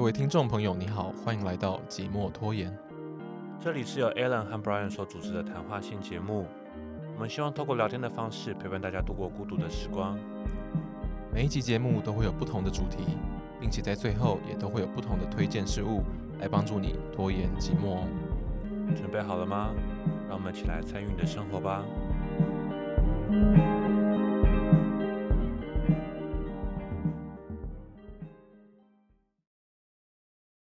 各位听众朋友，你好，欢迎来到寂寞拖延。这里是由 Alan 和 Brian 所主持的谈话性节目。我们希望透过聊天的方式陪伴大家度过孤独的时光。每一集节目都会有不同的主题，并且在最后也都会有不同的推荐事物来帮助你拖延寂寞哦。准备好了吗？让我们一起来参与你的生活吧。